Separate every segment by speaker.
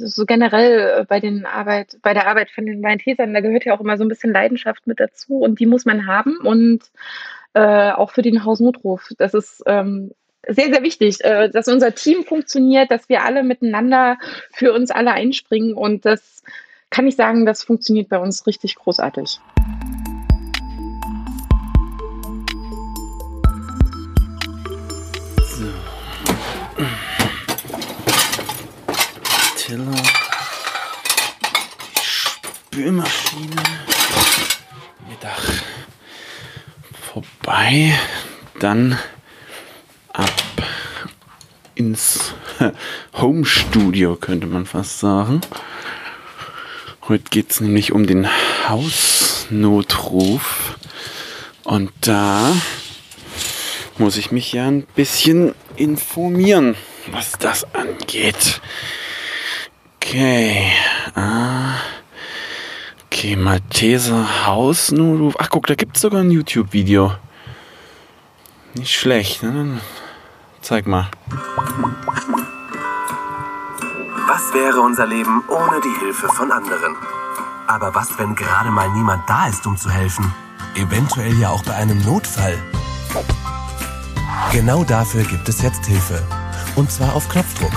Speaker 1: so generell bei den Arbeit, bei der Arbeit von den Maltesern, da gehört ja auch immer so ein bisschen Leidenschaft mit dazu und die muss man haben und äh, auch für den Hausnotruf. Das ist ähm, sehr, sehr wichtig, äh, dass unser Team funktioniert, dass wir alle miteinander für uns alle einspringen und das kann ich sagen, das funktioniert bei uns richtig großartig.
Speaker 2: Spülmaschine, Mittag vorbei, dann ab ins Home Studio, könnte man fast sagen. Heute geht es nämlich um den Hausnotruf. Und da muss ich mich ja ein bisschen informieren, was das angeht. Okay. Ah. Okay, Malteser Hausnotruf. Ach guck, da gibt es sogar ein YouTube-Video. Nicht schlecht. Ne? Zeig mal.
Speaker 3: Was wäre unser Leben ohne die Hilfe von anderen? Aber was, wenn gerade mal niemand da ist, um zu helfen? Eventuell ja auch bei einem Notfall. Genau dafür gibt es jetzt Hilfe. Und zwar auf Knopfdruck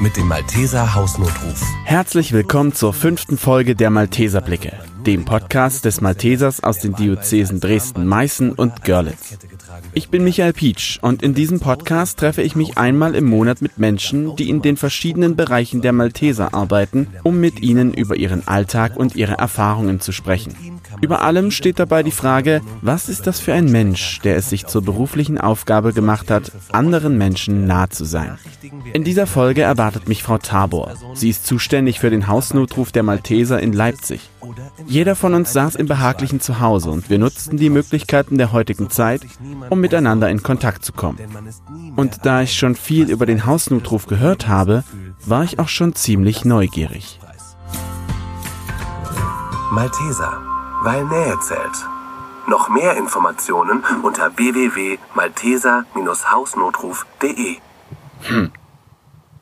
Speaker 3: mit dem Malteser Hausnotruf.
Speaker 2: Herzlich willkommen zur fünften Folge der Malteser Blicke, dem Podcast des Maltesers aus den Diözesen Dresden, Meißen und Görlitz. Ich bin Michael Pietsch und in diesem Podcast treffe ich mich einmal im Monat mit Menschen, die in den verschiedenen Bereichen der Malteser arbeiten, um mit ihnen über ihren Alltag und ihre Erfahrungen zu sprechen. Über allem steht dabei die Frage, was ist das für ein Mensch, der es sich zur beruflichen Aufgabe gemacht hat, anderen Menschen nah zu sein. In dieser Folge erwartet mich Frau Tabor. Sie ist zuständig für den Hausnotruf der Malteser in Leipzig. Jeder von uns saß im behaglichen Zuhause und wir nutzten die Möglichkeiten der heutigen Zeit, um miteinander in Kontakt zu kommen. Und da ich schon viel über den Hausnotruf gehört habe, war ich auch schon ziemlich neugierig.
Speaker 3: Malteser, weil Nähe zählt. Noch mehr Informationen unter www.malteser-hausnotruf.de.
Speaker 2: Hm.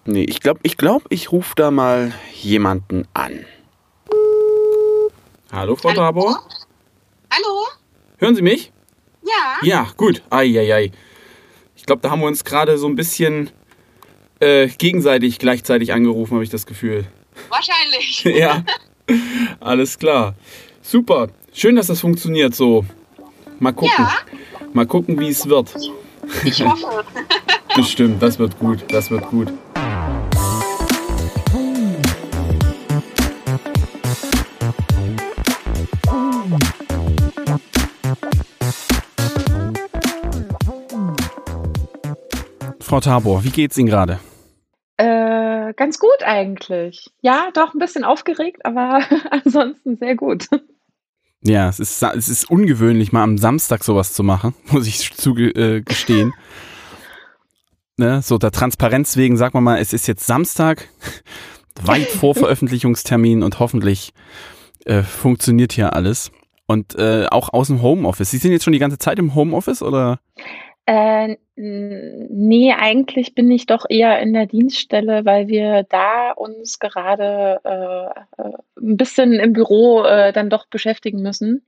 Speaker 2: Nee, ich glaube, ich, glaub, ich rufe da mal jemanden an. Hallo, Frau Hallo? Tabor.
Speaker 4: Hallo?
Speaker 2: Hören Sie mich?
Speaker 4: Ja.
Speaker 2: Ja, gut. Eieiei. Ich glaube, da haben wir uns gerade so ein bisschen äh, gegenseitig gleichzeitig angerufen, habe ich das Gefühl.
Speaker 4: Wahrscheinlich.
Speaker 2: ja. Alles klar. Super. Schön, dass das funktioniert so. Mal gucken. Ja. Mal gucken, wie es wird.
Speaker 4: Ich hoffe.
Speaker 2: Bestimmt, das wird gut. Das wird gut. Frau Tabor, wie geht's Ihnen gerade?
Speaker 1: Äh, ganz gut eigentlich. Ja, doch ein bisschen aufgeregt, aber ansonsten sehr gut.
Speaker 2: Ja, es ist, es ist ungewöhnlich, mal am Samstag sowas zu machen, muss ich zugestehen. Äh, ne, so der Transparenz wegen, sagt man mal, es ist jetzt Samstag, weit vor Veröffentlichungstermin und hoffentlich äh, funktioniert hier alles. Und äh, auch aus dem Homeoffice. Sie sind jetzt schon die ganze Zeit im Homeoffice oder?
Speaker 1: Äh, nee, eigentlich bin ich doch eher in der Dienststelle, weil wir da uns gerade äh, äh, ein bisschen im Büro äh, dann doch beschäftigen müssen,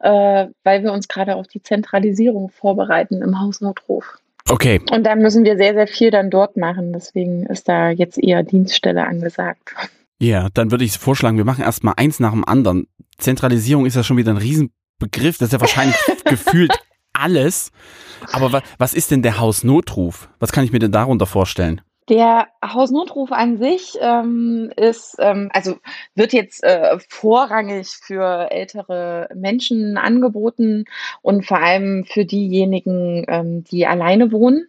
Speaker 1: äh, weil wir uns gerade auf die Zentralisierung vorbereiten im Hausnotruf.
Speaker 2: Okay.
Speaker 1: Und da müssen wir sehr, sehr viel dann dort machen. Deswegen ist da jetzt eher Dienststelle angesagt.
Speaker 2: Ja, dann würde ich vorschlagen, wir machen erstmal eins nach dem anderen. Zentralisierung ist ja schon wieder ein Riesenbegriff. Das ist ja wahrscheinlich gefühlt alles. Aber wa was ist denn der Hausnotruf? Was kann ich mir denn darunter vorstellen?
Speaker 1: Der Hausnotruf an sich ähm, ist, ähm, also wird jetzt äh, vorrangig für ältere Menschen angeboten und vor allem für diejenigen, ähm, die alleine wohnen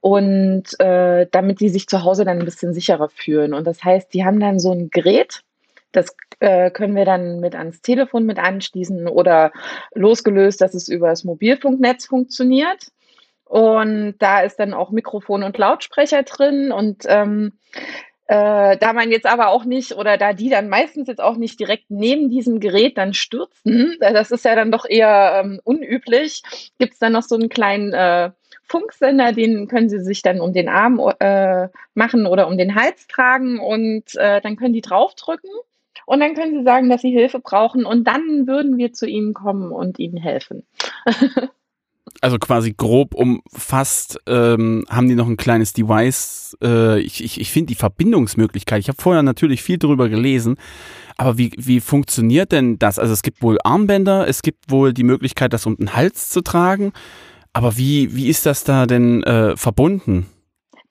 Speaker 1: und äh, damit die sich zu Hause dann ein bisschen sicherer fühlen. Und das heißt, die haben dann so ein Gerät, das äh, können wir dann mit ans Telefon mit anschließen oder losgelöst, dass es über das Mobilfunknetz funktioniert. Und da ist dann auch Mikrofon und Lautsprecher drin. Und ähm, äh, da man jetzt aber auch nicht, oder da die dann meistens jetzt auch nicht direkt neben diesem Gerät dann stürzen, äh, das ist ja dann doch eher ähm, unüblich, gibt es dann noch so einen kleinen äh, Funksender, den können Sie sich dann um den Arm äh, machen oder um den Hals tragen und äh, dann können die draufdrücken und dann können Sie sagen, dass Sie Hilfe brauchen und dann würden wir zu Ihnen kommen und Ihnen helfen.
Speaker 2: also quasi grob umfasst, ähm, haben die noch ein kleines Device. Äh, ich ich, ich finde die Verbindungsmöglichkeit, ich habe vorher natürlich viel darüber gelesen, aber wie, wie funktioniert denn das? Also es gibt wohl Armbänder, es gibt wohl die Möglichkeit, das um den Hals zu tragen, aber wie, wie ist das da denn äh, verbunden?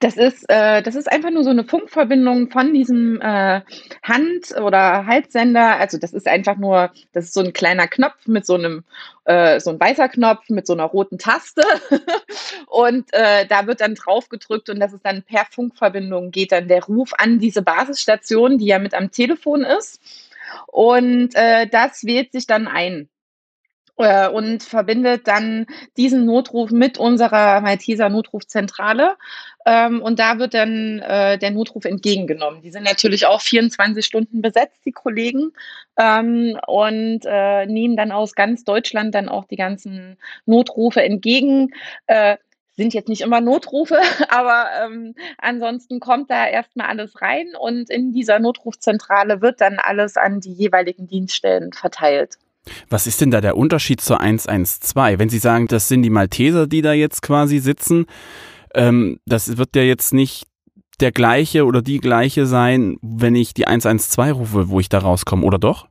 Speaker 1: Das ist, äh, das ist einfach nur so eine Funkverbindung von diesem äh, Hand- oder Halssender. Also das ist einfach nur, das ist so ein kleiner Knopf mit so einem, äh, so ein weißer Knopf mit so einer roten Taste. und äh, da wird dann drauf gedrückt und das ist dann per Funkverbindung geht dann der Ruf an diese Basisstation, die ja mit am Telefon ist. Und äh, das wählt sich dann ein. Äh, und verbindet dann diesen Notruf mit unserer Malteser Notrufzentrale. Ähm, und da wird dann äh, der Notruf entgegengenommen. Die sind natürlich auch 24 Stunden besetzt, die Kollegen, ähm, und äh, nehmen dann aus ganz Deutschland dann auch die ganzen Notrufe entgegen sind jetzt nicht immer Notrufe, aber ähm, ansonsten kommt da erstmal alles rein und in dieser Notrufzentrale wird dann alles an die jeweiligen Dienststellen verteilt.
Speaker 2: Was ist denn da der Unterschied zur 112? Wenn Sie sagen, das sind die Malteser, die da jetzt quasi sitzen, ähm, das wird ja jetzt nicht der gleiche oder die gleiche sein, wenn ich die 112 rufe, wo ich da rauskomme, oder doch?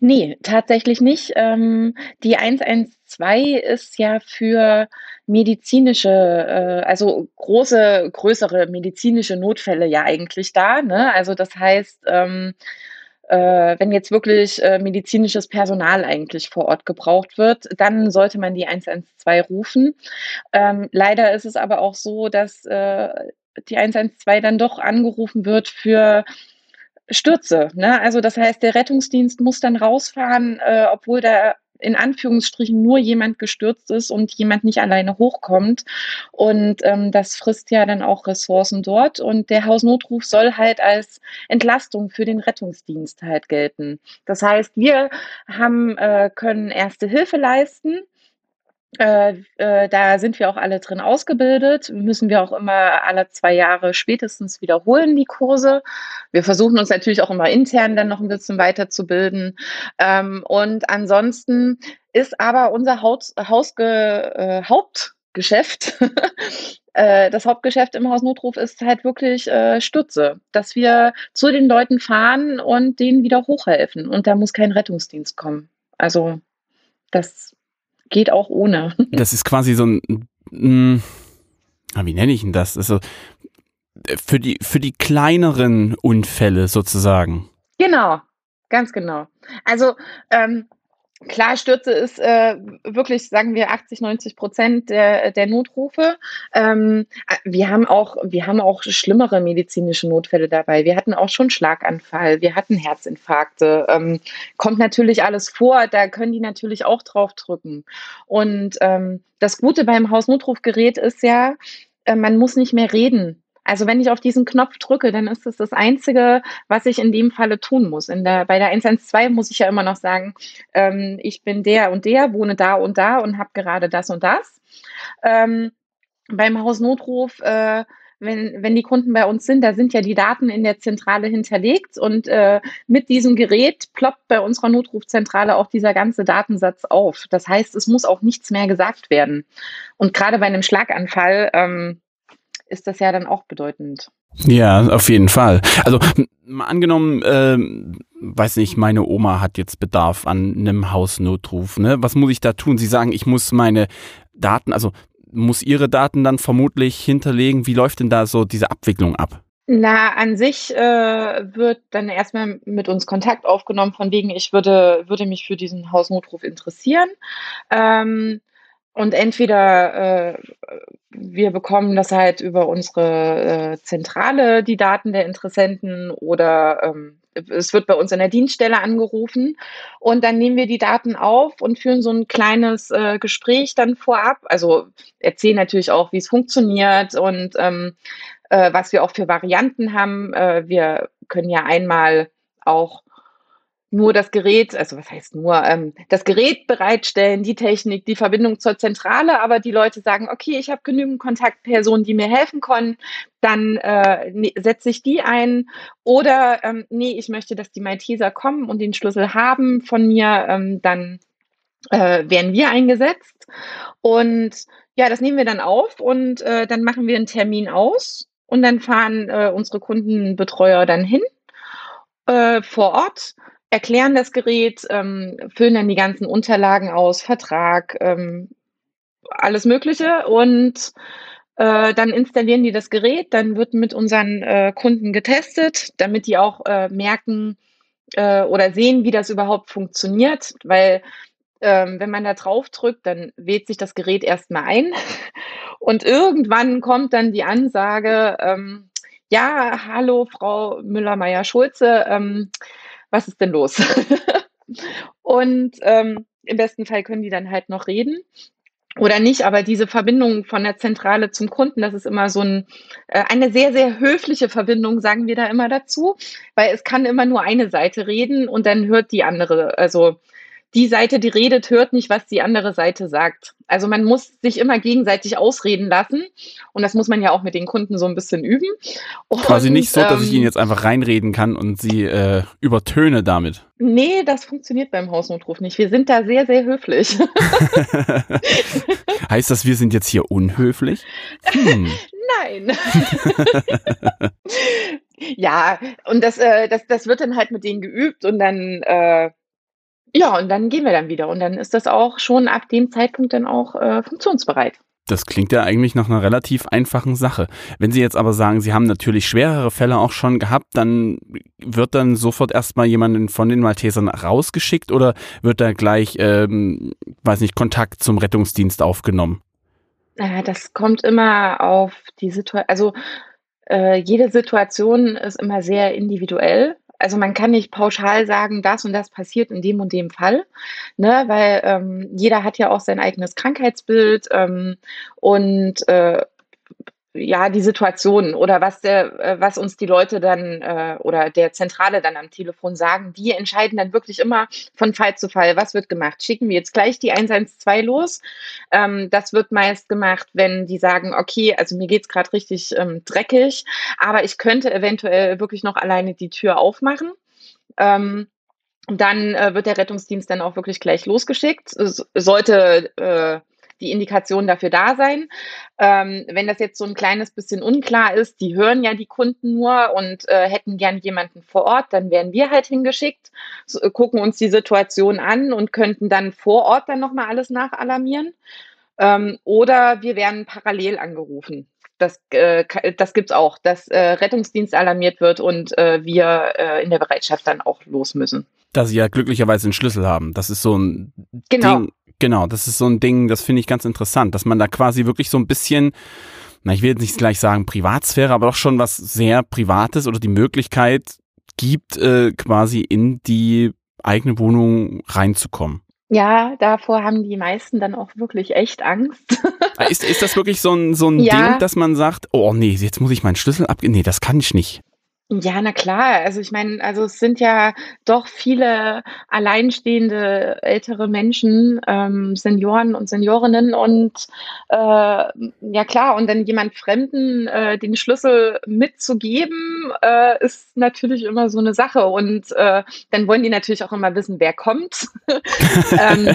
Speaker 1: Nee, tatsächlich nicht. Ähm, die 112 ist ja für medizinische, äh, also große, größere medizinische Notfälle ja eigentlich da. Ne? Also das heißt, ähm, äh, wenn jetzt wirklich äh, medizinisches Personal eigentlich vor Ort gebraucht wird, dann sollte man die 112 rufen. Ähm, leider ist es aber auch so, dass äh, die 112 dann doch angerufen wird für Stürze. Ne? Also das heißt, der Rettungsdienst muss dann rausfahren, äh, obwohl da in Anführungsstrichen nur jemand gestürzt ist und jemand nicht alleine hochkommt. Und ähm, das frisst ja dann auch Ressourcen dort. Und der Hausnotruf soll halt als Entlastung für den Rettungsdienst halt gelten. Das heißt, wir haben, äh, können erste Hilfe leisten äh, äh, da sind wir auch alle drin ausgebildet, müssen wir auch immer alle zwei Jahre spätestens wiederholen, die Kurse. Wir versuchen uns natürlich auch immer intern dann noch ein bisschen weiterzubilden. Ähm, und ansonsten ist aber unser Haus, Hausge, äh, Hauptgeschäft, äh, das Hauptgeschäft im Hausnotruf ist halt wirklich äh, Stütze, dass wir zu den Leuten fahren und denen wieder hochhelfen. Und da muss kein Rettungsdienst kommen. Also das geht auch ohne.
Speaker 2: Das ist quasi so ein, mh, ah, wie nenne ich denn das? Also für die, für die kleineren Unfälle sozusagen.
Speaker 1: Genau, ganz genau. Also ähm, Klar, Stürze ist äh, wirklich, sagen wir, 80, 90 Prozent der, der Notrufe. Ähm, wir haben auch, wir haben auch schlimmere medizinische Notfälle dabei. Wir hatten auch schon Schlaganfall, wir hatten Herzinfarkte. Ähm, kommt natürlich alles vor, da können die natürlich auch drauf drücken. Und ähm, das Gute beim Hausnotrufgerät ist ja, äh, man muss nicht mehr reden. Also wenn ich auf diesen Knopf drücke, dann ist es das Einzige, was ich in dem Falle tun muss. In der, bei der 112 muss ich ja immer noch sagen, ähm, ich bin der und der, wohne da und da und habe gerade das und das. Ähm, beim Hausnotruf, äh, wenn, wenn die Kunden bei uns sind, da sind ja die Daten in der Zentrale hinterlegt und äh, mit diesem Gerät ploppt bei unserer Notrufzentrale auch dieser ganze Datensatz auf. Das heißt, es muss auch nichts mehr gesagt werden. Und gerade bei einem Schlaganfall, ähm, ist das ja dann auch bedeutend.
Speaker 2: Ja, auf jeden Fall. Also mal angenommen, äh, weiß nicht, meine Oma hat jetzt Bedarf an einem Hausnotruf. Ne? Was muss ich da tun? Sie sagen, ich muss meine Daten, also muss Ihre Daten dann vermutlich hinterlegen. Wie läuft denn da so diese Abwicklung ab?
Speaker 1: Na, an sich äh, wird dann erstmal mit uns Kontakt aufgenommen, von wegen, ich würde, würde mich für diesen Hausnotruf interessieren. Ähm, und entweder äh, wir bekommen das halt über unsere äh, Zentrale, die Daten der Interessenten, oder ähm, es wird bei uns in der Dienststelle angerufen und dann nehmen wir die Daten auf und führen so ein kleines äh, Gespräch dann vorab. Also erzählen natürlich auch, wie es funktioniert und ähm, äh, was wir auch für Varianten haben. Äh, wir können ja einmal auch nur das Gerät, also was heißt nur, ähm, das Gerät bereitstellen, die Technik, die Verbindung zur Zentrale, aber die Leute sagen, okay, ich habe genügend Kontaktpersonen, die mir helfen können, dann äh, ne, setze ich die ein. Oder ähm, nee, ich möchte, dass die Malteser kommen und den Schlüssel haben von mir, ähm, dann äh, werden wir eingesetzt. Und ja, das nehmen wir dann auf und äh, dann machen wir einen Termin aus und dann fahren äh, unsere Kundenbetreuer dann hin äh, vor Ort erklären das Gerät, ähm, füllen dann die ganzen Unterlagen aus, Vertrag, ähm, alles Mögliche und äh, dann installieren die das Gerät, dann wird mit unseren äh, Kunden getestet, damit die auch äh, merken äh, oder sehen, wie das überhaupt funktioniert, weil ähm, wenn man da drauf drückt, dann wählt sich das Gerät erstmal ein. Und irgendwann kommt dann die Ansage, ähm, ja, hallo Frau Müller-Meyer-Schulze, ähm, was ist denn los? und ähm, im besten Fall können die dann halt noch reden oder nicht, aber diese Verbindung von der Zentrale zum Kunden, das ist immer so ein, äh, eine sehr, sehr höfliche Verbindung, sagen wir da immer dazu, weil es kann immer nur eine Seite reden und dann hört die andere, also die Seite, die redet, hört nicht, was die andere Seite sagt. Also man muss sich immer gegenseitig ausreden lassen und das muss man ja auch mit den Kunden so ein bisschen üben.
Speaker 2: Und, Quasi nicht so, dass ich Ihnen ähm, jetzt einfach reinreden kann und Sie äh, übertöne damit.
Speaker 1: Nee, das funktioniert beim Hausnotruf nicht. Wir sind da sehr, sehr höflich.
Speaker 2: heißt das, wir sind jetzt hier unhöflich?
Speaker 1: Hm. Nein. ja, und das, äh, das, das wird dann halt mit denen geübt und dann äh, ja, und dann gehen wir dann wieder und dann ist das auch schon ab dem Zeitpunkt dann auch äh, funktionsbereit.
Speaker 2: Das klingt ja eigentlich nach einer relativ einfachen Sache. Wenn Sie jetzt aber sagen, Sie haben natürlich schwerere Fälle auch schon gehabt, dann wird dann sofort erstmal jemanden von den Maltesern rausgeschickt oder wird da gleich, ähm, weiß nicht, Kontakt zum Rettungsdienst aufgenommen?
Speaker 1: Das kommt immer auf die Situation, also äh, jede Situation ist immer sehr individuell also man kann nicht pauschal sagen, das und das passiert in dem und dem Fall, ne, weil ähm, jeder hat ja auch sein eigenes Krankheitsbild ähm, und äh, ja, die Situation oder was der, äh, was uns die Leute dann äh, oder der Zentrale dann am Telefon sagen, die entscheiden dann wirklich immer von Fall zu Fall, was wird gemacht. Schicken wir jetzt gleich die 112 los. Ähm, das wird meist gemacht, wenn die sagen, okay, also mir geht's gerade richtig ähm, dreckig, aber ich könnte eventuell wirklich noch alleine die Tür aufmachen. Ähm, dann äh, wird der Rettungsdienst dann auch wirklich gleich losgeschickt. Sollte äh, die Indikationen dafür da sein. Ähm, wenn das jetzt so ein kleines bisschen unklar ist, die hören ja die Kunden nur und äh, hätten gern jemanden vor Ort, dann werden wir halt hingeschickt, so, äh, gucken uns die Situation an und könnten dann vor Ort dann nochmal alles nachalarmieren. Ähm, oder wir werden parallel angerufen. Das, äh, das gibt es auch, dass äh, Rettungsdienst alarmiert wird und äh, wir äh, in der Bereitschaft dann auch los müssen.
Speaker 2: Da sie ja glücklicherweise einen Schlüssel haben. Das ist so ein
Speaker 1: genau.
Speaker 2: Ding, Genau, das ist so ein Ding, das finde ich ganz interessant, dass man da quasi wirklich so ein bisschen, na, ich will jetzt nicht gleich sagen Privatsphäre, aber doch schon was sehr Privates oder die Möglichkeit gibt, äh, quasi in die eigene Wohnung reinzukommen.
Speaker 1: Ja, davor haben die meisten dann auch wirklich echt Angst.
Speaker 2: Ah, ist, ist das wirklich so ein, so ein ja. Ding, dass man sagt, oh nee, jetzt muss ich meinen Schlüssel abgeben? Nee, das kann ich nicht.
Speaker 1: Ja, na klar. Also ich meine, also es sind ja doch viele alleinstehende ältere Menschen, ähm, Senioren und Seniorinnen und äh, ja klar, und dann jemand Fremden äh, den Schlüssel mitzugeben, äh, ist natürlich immer so eine Sache. Und äh, dann wollen die natürlich auch immer wissen, wer kommt. ähm,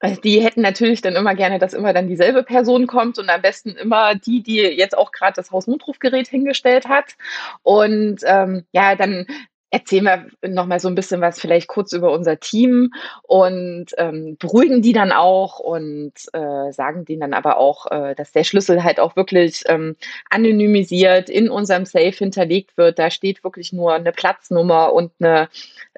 Speaker 1: also die hätten natürlich dann immer gerne, dass immer dann dieselbe Person kommt und am besten immer die, die jetzt auch gerade das Hausnotrufgerät hingestellt hat. Und ähm, ja, dann erzählen wir nochmal so ein bisschen was vielleicht kurz über unser Team und ähm, beruhigen die dann auch und äh, sagen denen dann aber auch, äh, dass der Schlüssel halt auch wirklich ähm, anonymisiert in unserem Safe hinterlegt wird. Da steht wirklich nur eine Platznummer und eine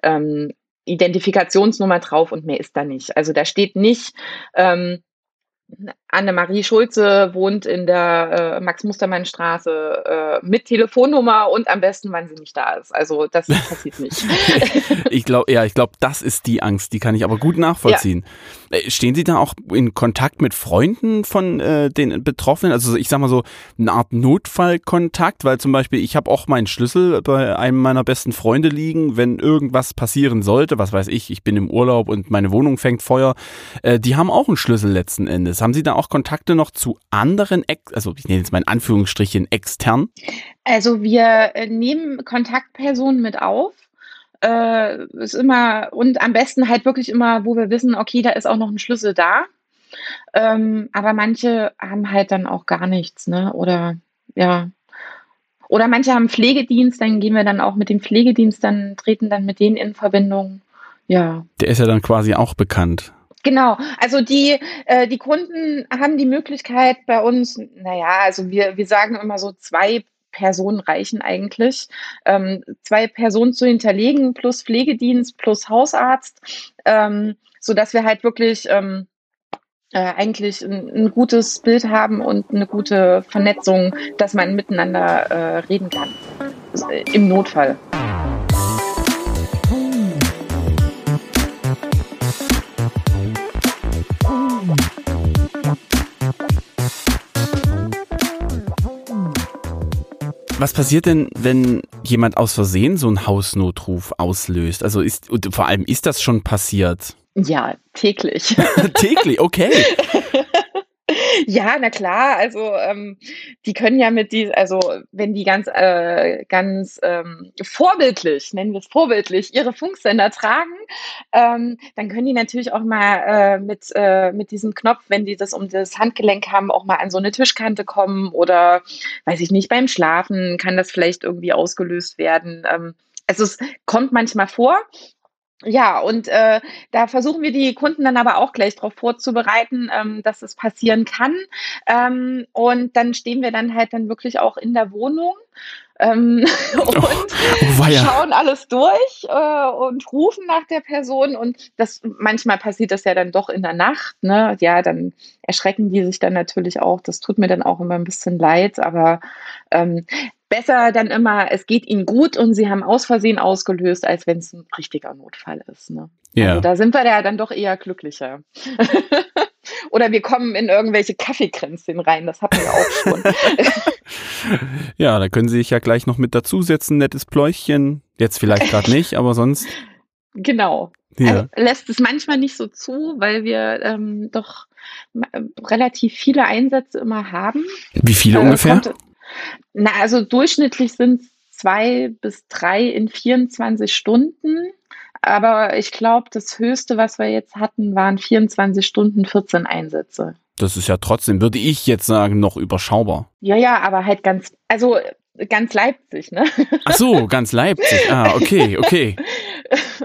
Speaker 1: ähm, Identifikationsnummer drauf und mehr ist da nicht. Also da steht nicht, ähm, Annemarie Schulze wohnt in der äh, Max-Mustermann-Straße äh, mit Telefonnummer und am besten, wann sie nicht da ist. Also das passiert nicht.
Speaker 2: ich glaube, ja, ich glaube, das ist die Angst, die kann ich aber gut nachvollziehen. Ja. Äh, stehen Sie da auch in Kontakt mit Freunden von äh, den Betroffenen? Also ich sag mal so eine Art Notfallkontakt, weil zum Beispiel ich habe auch meinen Schlüssel bei einem meiner besten Freunde liegen, wenn irgendwas passieren sollte, was weiß ich, ich bin im Urlaub und meine Wohnung fängt Feuer. Äh, die haben auch einen Schlüssel letzten Endes. Haben Sie da auch Kontakte noch zu anderen, also ich nenne jetzt mal in Anführungsstrichen extern?
Speaker 1: Also wir äh, nehmen Kontaktpersonen mit auf. Äh, ist immer und am besten halt wirklich immer, wo wir wissen, okay, da ist auch noch ein Schlüssel da. Ähm, aber manche haben halt dann auch gar nichts, ne? Oder ja. Oder manche haben Pflegedienst, dann gehen wir dann auch mit dem Pflegedienst, dann treten dann mit denen in Verbindung. Ja.
Speaker 2: Der ist ja dann quasi auch bekannt.
Speaker 1: Genau, also die, äh, die Kunden haben die Möglichkeit bei uns, naja, also wir, wir sagen immer so zwei Personen reichen eigentlich. Ähm, zwei Personen zu hinterlegen plus Pflegedienst plus Hausarzt, ähm, so dass wir halt wirklich ähm, äh, eigentlich ein, ein, gutes Bild haben und eine gute Vernetzung, dass man miteinander äh, reden kann. Im Notfall.
Speaker 2: Was passiert denn, wenn jemand aus Versehen so einen Hausnotruf auslöst? Also ist, und vor allem ist das schon passiert?
Speaker 1: Ja, täglich.
Speaker 2: täglich, okay.
Speaker 1: Ja, na klar. Also ähm, die können ja mit die, also wenn die ganz, äh, ganz ähm, vorbildlich, nennen wir es vorbildlich, ihre Funksender tragen, ähm, dann können die natürlich auch mal äh, mit, äh, mit diesem Knopf, wenn die das um das Handgelenk haben, auch mal an so eine Tischkante kommen oder weiß ich nicht, beim Schlafen kann das vielleicht irgendwie ausgelöst werden. Ähm, also es kommt manchmal vor, ja, und äh, da versuchen wir die Kunden dann aber auch gleich darauf vorzubereiten, ähm, dass es passieren kann. Ähm, und dann stehen wir dann halt dann wirklich auch in der Wohnung ähm, und oh, schauen alles durch äh, und rufen nach der Person. Und das manchmal passiert das ja dann doch in der Nacht. Ne? Ja, dann erschrecken die sich dann natürlich auch. Das tut mir dann auch immer ein bisschen leid, aber ähm, besser dann immer, es geht ihnen gut und sie haben aus Versehen ausgelöst, als wenn es ein richtiger Notfall ist. Ne? Ja. Also da sind wir ja dann doch eher glücklicher. Oder wir kommen in irgendwelche Kaffeekränzchen rein, das hatten wir auch
Speaker 2: schon. ja, da können Sie sich ja gleich noch mit dazusetzen, nettes Pläuchchen. Jetzt vielleicht gerade nicht, aber sonst.
Speaker 1: Genau. Ja. Also lässt es manchmal nicht so zu, weil wir ähm, doch relativ viele Einsätze immer haben.
Speaker 2: Wie viele äh, ungefähr? Kommt,
Speaker 1: na, also durchschnittlich sind es zwei bis drei in 24 Stunden. Aber ich glaube, das Höchste, was wir jetzt hatten, waren 24 Stunden, 14 Einsätze.
Speaker 2: Das ist ja trotzdem, würde ich jetzt sagen, noch überschaubar.
Speaker 1: Ja, ja, aber halt ganz, also ganz Leipzig, ne?
Speaker 2: Ach so, ganz Leipzig. Ah, okay, okay.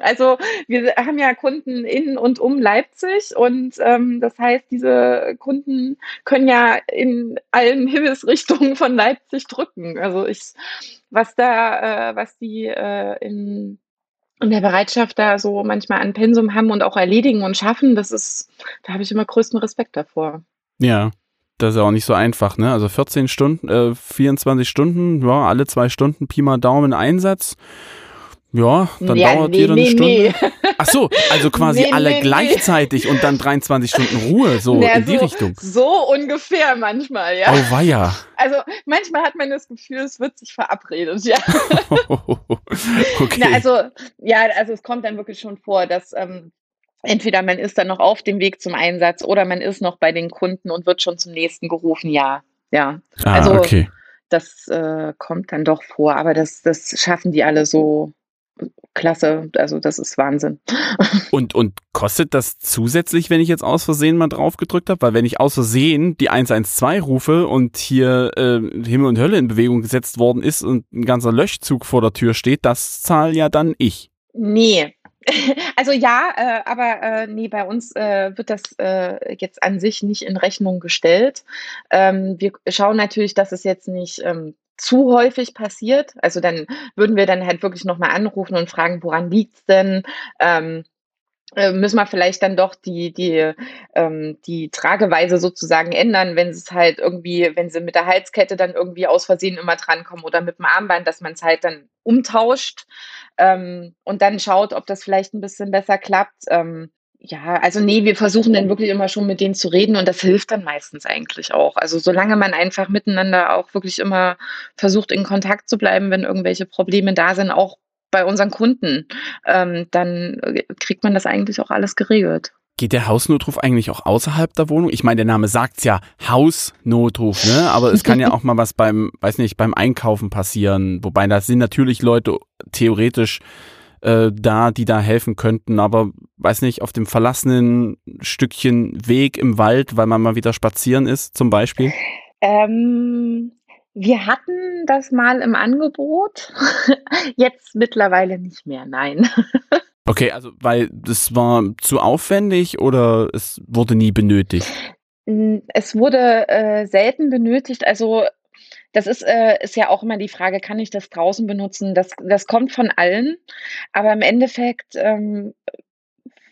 Speaker 1: Also wir haben ja Kunden in und um Leipzig und ähm, das heißt, diese Kunden können ja in allen Himmelsrichtungen von Leipzig drücken. Also ich, was da, äh, was die äh, in in der Bereitschaft da so manchmal an Pensum haben und auch erledigen und schaffen, das ist, da habe ich immer größten Respekt davor.
Speaker 2: Ja, das ist ja auch nicht so einfach, ne? Also 14 Stunden, äh, 24 Stunden, ja, alle zwei Stunden Pi mal Daumen Einsatz. Ja, dann ja, dauert nee, jeder eine nee, Stunde. Nee. Ach so, also quasi nee, alle gleichzeitig und dann 23 Stunden Ruhe, so ja, in die
Speaker 1: so,
Speaker 2: Richtung.
Speaker 1: So ungefähr manchmal, ja.
Speaker 2: Oh weia.
Speaker 1: Also manchmal hat man das Gefühl, es wird sich verabredet, ja. okay. Na, also, ja, also es kommt dann wirklich schon vor, dass ähm, entweder man ist dann noch auf dem Weg zum Einsatz oder man ist noch bei den Kunden und wird schon zum nächsten gerufen, ja. Ja.
Speaker 2: Ah, also okay.
Speaker 1: das äh, kommt dann doch vor, aber das, das schaffen die alle so klasse. Also das ist Wahnsinn.
Speaker 2: Und, und kostet das zusätzlich, wenn ich jetzt aus Versehen mal drauf gedrückt habe? Weil wenn ich aus Versehen die 112 rufe und hier äh, Himmel und Hölle in Bewegung gesetzt worden ist und ein ganzer Löschzug vor der Tür steht, das zahle ja dann ich.
Speaker 1: Nee, also ja, äh, aber äh, nee, bei uns äh, wird das äh, jetzt an sich nicht in Rechnung gestellt. Ähm, wir schauen natürlich, dass es jetzt nicht ähm, zu häufig passiert. Also dann würden wir dann halt wirklich nochmal anrufen und fragen, woran liegt's denn? Ähm, äh, müssen wir vielleicht dann doch die, die, ähm, die Trageweise sozusagen ändern, wenn es halt irgendwie, wenn sie mit der Halskette dann irgendwie aus Versehen immer drankommen oder mit dem Armband, dass man es halt dann umtauscht ähm, und dann schaut, ob das vielleicht ein bisschen besser klappt. Ähm, ja, also nee, wir versuchen dann wirklich immer schon mit denen zu reden und das hilft dann meistens eigentlich auch. Also solange man einfach miteinander auch wirklich immer versucht, in Kontakt zu bleiben, wenn irgendwelche Probleme da sind, auch bei unseren Kunden, ähm, dann kriegt man das eigentlich auch alles geregelt.
Speaker 2: Geht der Hausnotruf eigentlich auch außerhalb der Wohnung? Ich meine, der Name sagt's ja Hausnotruf, ne? Aber es kann ja auch mal was beim, weiß nicht, beim Einkaufen passieren. Wobei da sind natürlich Leute theoretisch äh, da, die da helfen könnten, aber weiß nicht, auf dem verlassenen Stückchen Weg im Wald, weil man mal wieder spazieren ist, zum Beispiel?
Speaker 1: Ähm, wir hatten das mal im Angebot, jetzt mittlerweile nicht mehr, nein.
Speaker 2: Okay, also weil das war zu aufwendig oder es wurde nie benötigt?
Speaker 1: Es wurde äh, selten benötigt. Also das ist, äh, ist ja auch immer die Frage, kann ich das draußen benutzen? Das, das kommt von allen. Aber im Endeffekt ähm,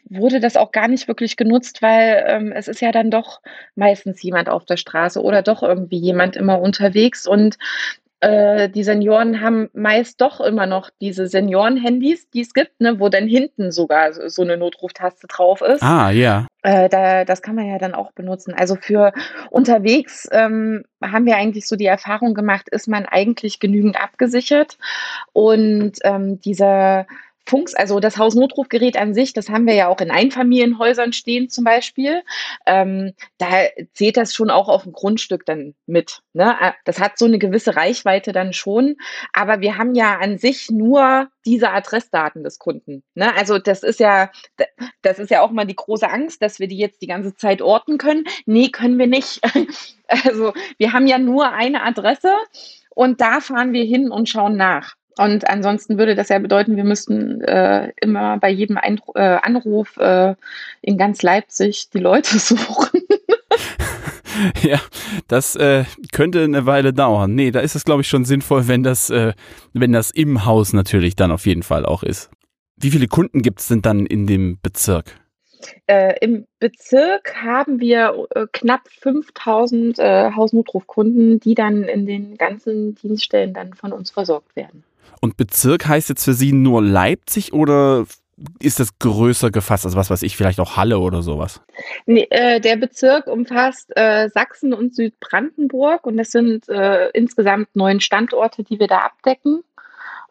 Speaker 1: wurde das auch gar nicht wirklich genutzt, weil ähm, es ist ja dann doch meistens jemand auf der Straße oder doch irgendwie jemand immer unterwegs. Und äh, die Senioren haben meist doch immer noch diese Senioren-Handys, die es gibt, ne, wo dann hinten sogar so eine Notruftaste drauf ist.
Speaker 2: Ah, ja.
Speaker 1: Äh, da, das kann man ja dann auch benutzen. Also für unterwegs ähm, haben wir eigentlich so die Erfahrung gemacht, ist man eigentlich genügend abgesichert. Und ähm, dieser Funks, also das Hausnotrufgerät an sich, das haben wir ja auch in Einfamilienhäusern stehen zum Beispiel. Ähm, da zählt das schon auch auf dem Grundstück dann mit. Ne? Äh, das hat so eine gewisse Reichweite dann schon, aber wir haben ja an sich nur diese Adressdaten des Kunden. Ne? Also das ist ja, das ist ja auch mal die große Angst, dass wir die jetzt die ganze Zeit orten können. Nee, können wir nicht. Also wir haben ja nur eine Adresse und da fahren wir hin und schauen nach. Und ansonsten würde das ja bedeuten, wir müssten äh, immer bei jedem Eindru äh, Anruf äh, in ganz Leipzig die Leute suchen.
Speaker 2: ja, das äh, könnte eine Weile dauern. Nee, da ist es, glaube ich, schon sinnvoll, wenn das, äh, wenn das im Haus natürlich dann auf jeden Fall auch ist. Wie viele Kunden gibt es denn dann in dem Bezirk?
Speaker 1: Äh, Im Bezirk haben wir äh, knapp 5000 äh, Hausnotrufkunden, die dann in den ganzen Dienststellen dann von uns versorgt werden.
Speaker 2: Und Bezirk heißt jetzt für Sie nur Leipzig oder ist das größer gefasst? Also was weiß ich, vielleicht auch Halle oder sowas?
Speaker 1: Nee, äh, der Bezirk umfasst äh, Sachsen und Südbrandenburg und das sind äh, insgesamt neun Standorte, die wir da abdecken,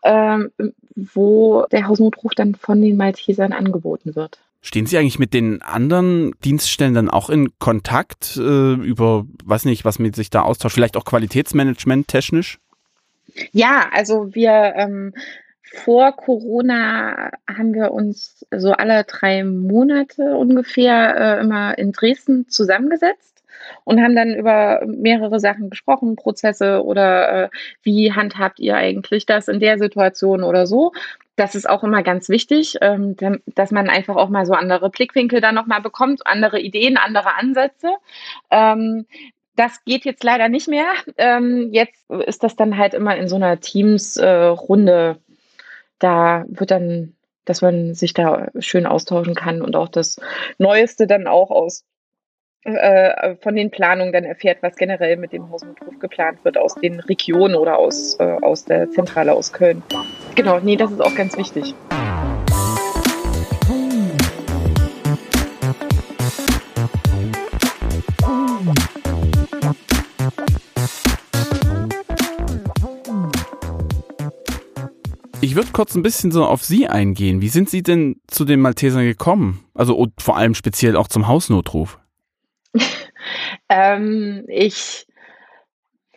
Speaker 1: ähm, wo der Hausnotruf dann von den Maltesern angeboten wird.
Speaker 2: Stehen Sie eigentlich mit den anderen Dienststellen dann auch in Kontakt äh, über, weiß nicht, was mit sich da austauscht, vielleicht auch Qualitätsmanagement technisch?
Speaker 1: Ja, also wir ähm, vor Corona haben wir uns so alle drei Monate ungefähr äh, immer in Dresden zusammengesetzt und haben dann über mehrere Sachen gesprochen, Prozesse oder äh, wie handhabt ihr eigentlich das in der Situation oder so. Das ist auch immer ganz wichtig, ähm, dass man einfach auch mal so andere Blickwinkel dann nochmal bekommt, andere Ideen, andere Ansätze. Ähm, das geht jetzt leider nicht mehr. Ähm, jetzt ist das dann halt immer in so einer Teams-Runde. Äh, da wird dann, dass man sich da schön austauschen kann und auch das Neueste dann auch aus äh, von den Planungen dann erfährt, was generell mit dem Hausnotruf geplant wird aus den Regionen oder aus, äh, aus der Zentrale aus Köln. Genau, nee, das ist auch ganz wichtig.
Speaker 2: Ich würde kurz ein bisschen so auf Sie eingehen. Wie sind Sie denn zu den Maltesern gekommen? Also und vor allem speziell auch zum Hausnotruf.
Speaker 1: ähm, ich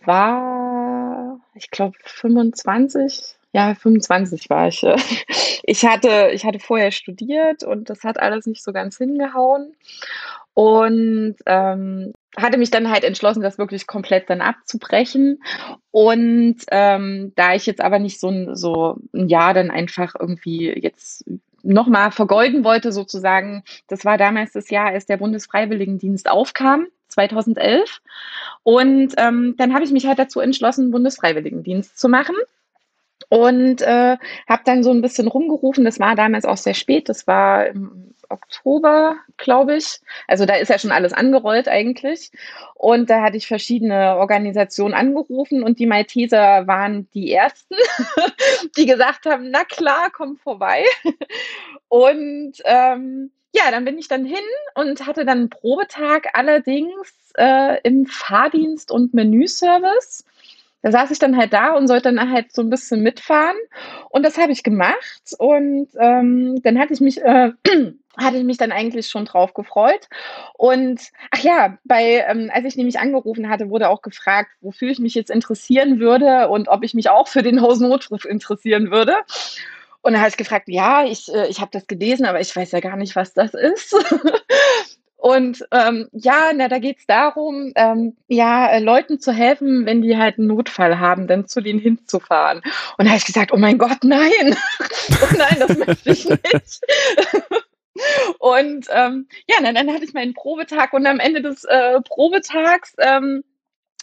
Speaker 1: war, ich glaube, 25. Ja, 25 war ich. Ich hatte, ich hatte vorher studiert und das hat alles nicht so ganz hingehauen. Und ähm, hatte mich dann halt entschlossen, das wirklich komplett dann abzubrechen. Und ähm, da ich jetzt aber nicht so ein, so ein Jahr dann einfach irgendwie jetzt nochmal vergeuden wollte, sozusagen, das war damals das Jahr, als der Bundesfreiwilligendienst aufkam, 2011. Und ähm, dann habe ich mich halt dazu entschlossen, Bundesfreiwilligendienst zu machen. Und äh, habe dann so ein bisschen rumgerufen. Das war damals auch sehr spät. Das war im Oktober, glaube ich. Also da ist ja schon alles angerollt eigentlich. Und da hatte ich verschiedene Organisationen angerufen und die Malteser waren die ersten, die gesagt haben, na klar, komm vorbei. Und ähm, ja, dann bin ich dann hin und hatte dann einen Probetag allerdings äh, im Fahrdienst und Menüservice. Da saß ich dann halt da und sollte dann halt so ein bisschen mitfahren. Und das habe ich gemacht. Und ähm, dann hatte ich mich, äh, hatte ich mich dann eigentlich schon drauf gefreut. Und ach ja, bei, ähm, als ich nämlich angerufen hatte, wurde auch gefragt, wofür ich mich jetzt interessieren würde und ob ich mich auch für den Hausnotruf interessieren würde. Und dann habe ich gefragt, ja, ich, äh, ich habe das gelesen, aber ich weiß ja gar nicht, was das ist. Und ähm, ja, na, da geht's darum, ähm, ja, äh, Leuten zu helfen, wenn die halt einen Notfall haben, dann zu denen hinzufahren. Und da habe ich gesagt, oh mein Gott, nein, oh nein, das möchte ich nicht. und ähm, ja, dann, dann hatte ich meinen Probetag und am Ende des äh, Probetags ähm,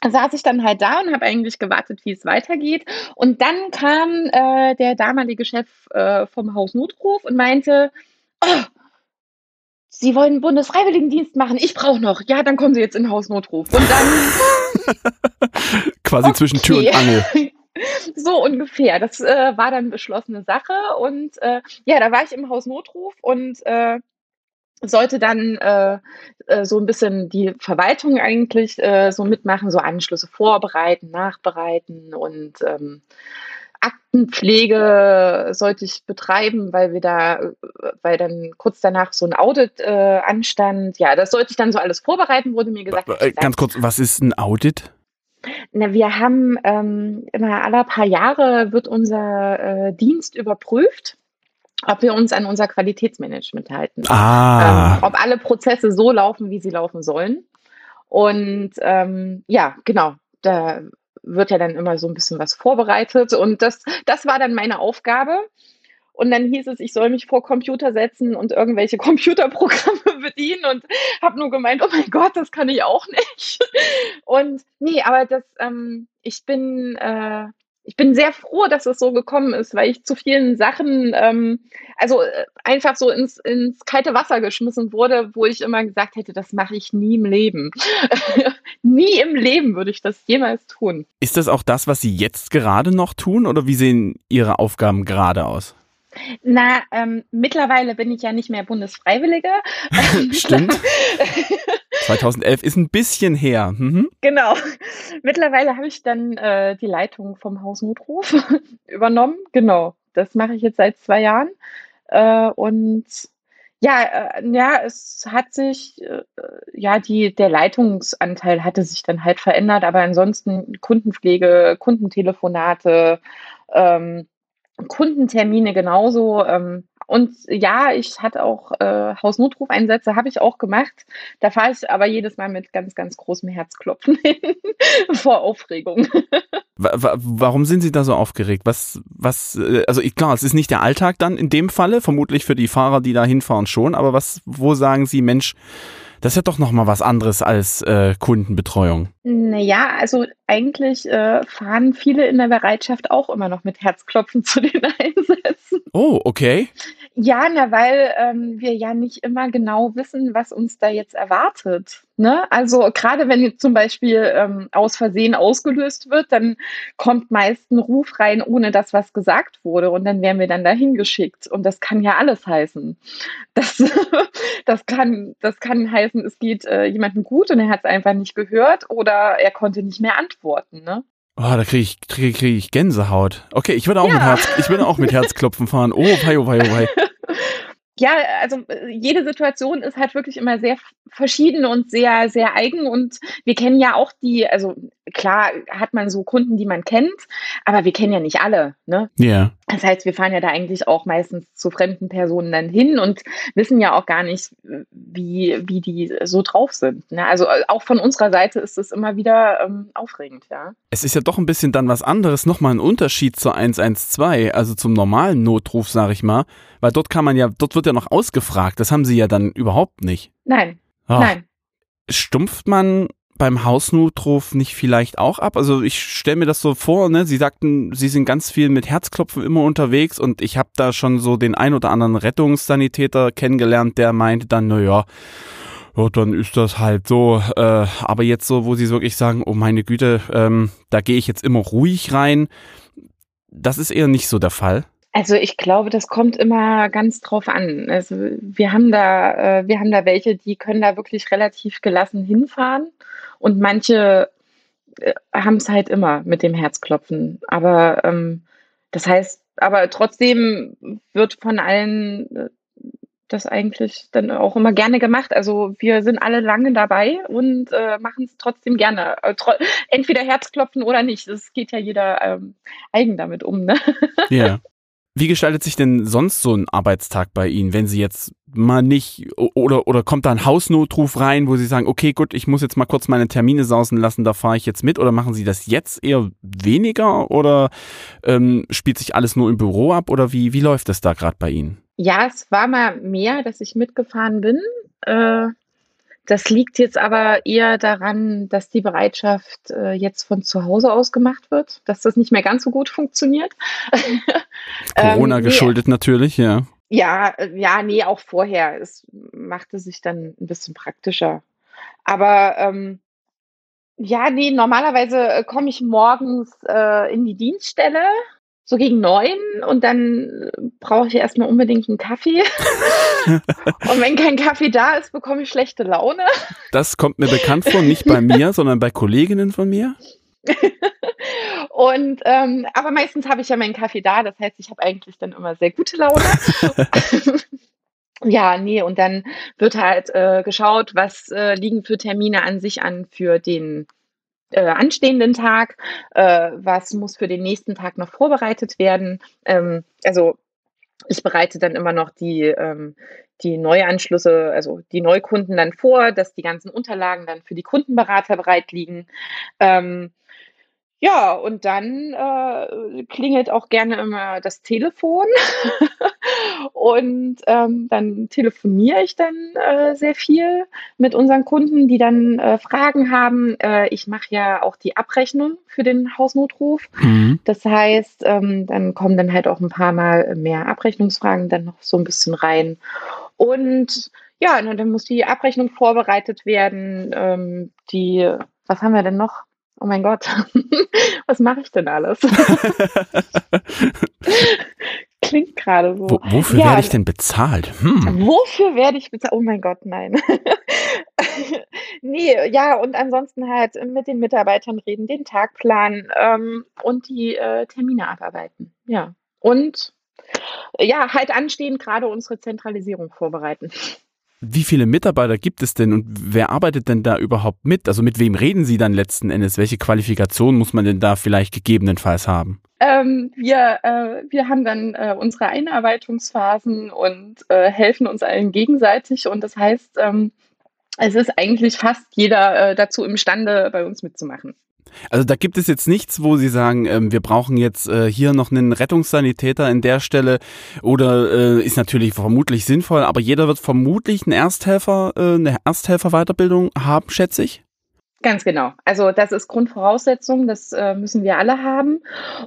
Speaker 1: saß ich dann halt da und habe eigentlich gewartet, wie es weitergeht. Und dann kam äh, der damalige Chef äh, vom Haus Notruf und meinte, oh, Sie wollen Bundesfreiwilligendienst machen, ich brauche noch. Ja, dann kommen Sie jetzt in Hausnotruf. Und dann.
Speaker 2: Quasi okay. zwischen Tür und Angel.
Speaker 1: So ungefähr. Das äh, war dann beschlossene Sache. Und äh, ja, da war ich im Hausnotruf und äh, sollte dann äh, äh, so ein bisschen die Verwaltung eigentlich äh, so mitmachen, so Anschlüsse vorbereiten, nachbereiten und ähm, Aktenpflege sollte ich betreiben, weil wir da, weil dann kurz danach so ein Audit äh, anstand. Ja, das sollte ich dann so alles vorbereiten, wurde mir gesagt.
Speaker 2: Äh, ganz kurz, was ist ein Audit?
Speaker 1: Na, wir haben ähm, immer alle paar Jahre wird unser äh, Dienst überprüft ob wir uns an unser Qualitätsmanagement halten.
Speaker 2: Ah.
Speaker 1: Ähm, ob alle Prozesse so laufen, wie sie laufen sollen. Und ähm, ja, genau, da wird ja dann immer so ein bisschen was vorbereitet. Und das, das war dann meine Aufgabe. Und dann hieß es, ich soll mich vor Computer setzen und irgendwelche Computerprogramme bedienen und habe nur gemeint, oh mein Gott, das kann ich auch nicht. Und nee, aber das, ähm, ich bin, äh, ich bin sehr froh, dass es so gekommen ist, weil ich zu vielen Sachen, ähm, also äh, einfach so ins, ins kalte Wasser geschmissen wurde, wo ich immer gesagt hätte, das mache ich nie im Leben. nie im Leben würde ich das jemals tun.
Speaker 2: Ist das auch das, was Sie jetzt gerade noch tun oder wie sehen Ihre Aufgaben gerade aus?
Speaker 1: Na, ähm, mittlerweile bin ich ja nicht mehr Bundesfreiwillige.
Speaker 2: Stimmt. 2011 ist ein bisschen her. Mhm.
Speaker 1: Genau. Mittlerweile habe ich dann äh, die Leitung vom Haus Notruf übernommen. Genau. Das mache ich jetzt seit zwei Jahren. Äh, und ja, äh, ja, es hat sich, äh, ja, die, der Leitungsanteil hatte sich dann halt verändert, aber ansonsten Kundenpflege, Kundentelefonate, ähm, Kundentermine genauso. Ähm, und ja, ich hatte auch äh, Hausnotrufeinsätze, habe ich auch gemacht. Da fahre ich aber jedes Mal mit ganz, ganz großem Herzklopfen hin vor Aufregung.
Speaker 2: Warum sind Sie da so aufgeregt? Was, was, äh, also klar, es ist nicht der Alltag dann in dem Falle, vermutlich für die Fahrer, die da hinfahren schon, aber was, wo sagen Sie, Mensch, das ist ja doch nochmal was anderes als äh, Kundenbetreuung.
Speaker 1: Naja, also eigentlich äh, fahren viele in der Bereitschaft auch immer noch mit Herzklopfen zu den Einsätzen.
Speaker 2: Oh, okay.
Speaker 1: Ja, na, weil ähm, wir ja nicht immer genau wissen, was uns da jetzt erwartet. Ne? Also gerade wenn jetzt zum Beispiel ähm, aus Versehen ausgelöst wird, dann kommt meist ein Ruf rein, ohne dass was gesagt wurde und dann werden wir dann dahin geschickt. Und das kann ja alles heißen. Das, das, kann, das kann heißen, es geht äh, jemandem gut und er hat es einfach nicht gehört oder er konnte nicht mehr antworten. Ne?
Speaker 2: Oh, da kriege ich, krieg, krieg ich Gänsehaut. Okay, ich würde auch ja. mit Herz, ich würde auch mit Herzklopfen fahren. Oh, wei, oh, wei, oh, wei.
Speaker 1: Ja, also äh, jede Situation ist halt wirklich immer sehr verschieden und sehr, sehr eigen. Und wir kennen ja auch die, also klar hat man so Kunden, die man kennt, aber wir kennen ja nicht alle. Ne?
Speaker 2: Ja. Yeah.
Speaker 1: Das heißt, wir fahren ja da eigentlich auch meistens zu fremden Personen dann hin und wissen ja auch gar nicht, wie, wie die so drauf sind. Ne? Also äh, auch von unserer Seite ist es immer wieder ähm, aufregend, ja.
Speaker 2: Es ist ja doch ein bisschen dann was anderes, nochmal ein Unterschied zur 112, also zum normalen Notruf, sag ich mal weil dort kann man ja, dort wird ja noch ausgefragt. Das haben sie ja dann überhaupt nicht.
Speaker 1: Nein. Ach, Nein.
Speaker 2: Stumpft man beim Hausnotruf nicht vielleicht auch ab? Also ich stelle mir das so vor, ne? Sie sagten, Sie sind ganz viel mit Herzklopfen immer unterwegs und ich habe da schon so den ein oder anderen Rettungssanitäter kennengelernt, der meinte dann, na ja, ja, dann ist das halt so. Äh, aber jetzt so, wo Sie wirklich sagen, oh meine Güte, ähm, da gehe ich jetzt immer ruhig rein, das ist eher nicht so der Fall.
Speaker 1: Also ich glaube, das kommt immer ganz drauf an. Also wir haben da, äh, wir haben da welche, die können da wirklich relativ gelassen hinfahren und manche äh, haben es halt immer mit dem Herzklopfen. Aber ähm, das heißt, aber trotzdem wird von allen äh, das eigentlich dann auch immer gerne gemacht. Also wir sind alle lange dabei und äh, machen es trotzdem gerne. Entweder Herzklopfen oder nicht. Das geht ja jeder ähm, eigen damit um. Ne?
Speaker 2: Ja. Wie gestaltet sich denn sonst so ein Arbeitstag bei Ihnen, wenn Sie jetzt mal nicht oder oder kommt da ein Hausnotruf rein, wo Sie sagen, okay, gut, ich muss jetzt mal kurz meine Termine sausen lassen, da fahre ich jetzt mit oder machen Sie das jetzt eher weniger oder ähm, spielt sich alles nur im Büro ab oder wie wie läuft das da gerade bei Ihnen?
Speaker 1: Ja, es war mal mehr, dass ich mitgefahren bin. Äh, das liegt jetzt aber eher daran, dass die Bereitschaft äh, jetzt von zu Hause aus gemacht wird, dass das nicht mehr ganz so gut funktioniert.
Speaker 2: Corona ähm, geschuldet nee, natürlich, ja.
Speaker 1: Ja, äh, ja, nee, auch vorher. Es machte sich dann ein bisschen praktischer. Aber ähm, ja, nee, normalerweise äh, komme ich morgens äh, in die Dienststelle so gegen neun und dann brauche ich erstmal unbedingt einen Kaffee. und wenn kein Kaffee da ist, bekomme ich schlechte Laune.
Speaker 2: Das kommt mir bekannt vor, nicht bei mir, sondern bei Kolleginnen von mir.
Speaker 1: und ähm, aber meistens habe ich ja meinen Kaffee da, das heißt, ich habe eigentlich dann immer sehr gute Laune. ja, nee, und dann wird halt äh, geschaut, was äh, liegen für Termine an sich an für den äh, anstehenden Tag, äh, was muss für den nächsten Tag noch vorbereitet werden. Ähm, also ich bereite dann immer noch die, ähm, die Neuanschlüsse, also die Neukunden dann vor, dass die ganzen Unterlagen dann für die Kundenberater bereit liegen. Ähm, ja, und dann äh, klingelt auch gerne immer das Telefon. und ähm, dann telefoniere ich dann äh, sehr viel mit unseren Kunden, die dann äh, Fragen haben. Äh, ich mache ja auch die Abrechnung für den Hausnotruf. Mhm. Das heißt, ähm, dann kommen dann halt auch ein paar Mal mehr Abrechnungsfragen dann noch so ein bisschen rein. Und ja, dann muss die Abrechnung vorbereitet werden. Ähm, die, was haben wir denn noch? Oh mein Gott, was mache ich denn alles? Klingt gerade so.
Speaker 2: Wo, wofür ja, werde ich denn bezahlt?
Speaker 1: Hm. Wofür werde ich bezahlt? Oh mein Gott, nein. nee, ja, und ansonsten halt mit den Mitarbeitern reden, den Tag planen ähm, und die äh, Termine abarbeiten. Ja. Und ja, halt anstehen, gerade unsere Zentralisierung vorbereiten.
Speaker 2: Wie viele Mitarbeiter gibt es denn und wer arbeitet denn da überhaupt mit? Also mit wem reden Sie dann letzten Endes? Welche Qualifikation muss man denn da vielleicht gegebenenfalls haben?
Speaker 1: Ähm, wir, äh, wir haben dann äh, unsere Einarbeitungsphasen und äh, helfen uns allen gegenseitig. Und das heißt, ähm, es ist eigentlich fast jeder äh, dazu imstande, bei uns mitzumachen.
Speaker 2: Also da gibt es jetzt nichts, wo Sie sagen, ähm, wir brauchen jetzt äh, hier noch einen Rettungssanitäter in der Stelle oder äh, ist natürlich vermutlich sinnvoll, aber jeder wird vermutlich einen Ersthelfer, äh, eine Ersthelfer-Weiterbildung haben, schätze ich.
Speaker 1: Ganz genau. Also das ist Grundvoraussetzung, das äh, müssen wir alle haben.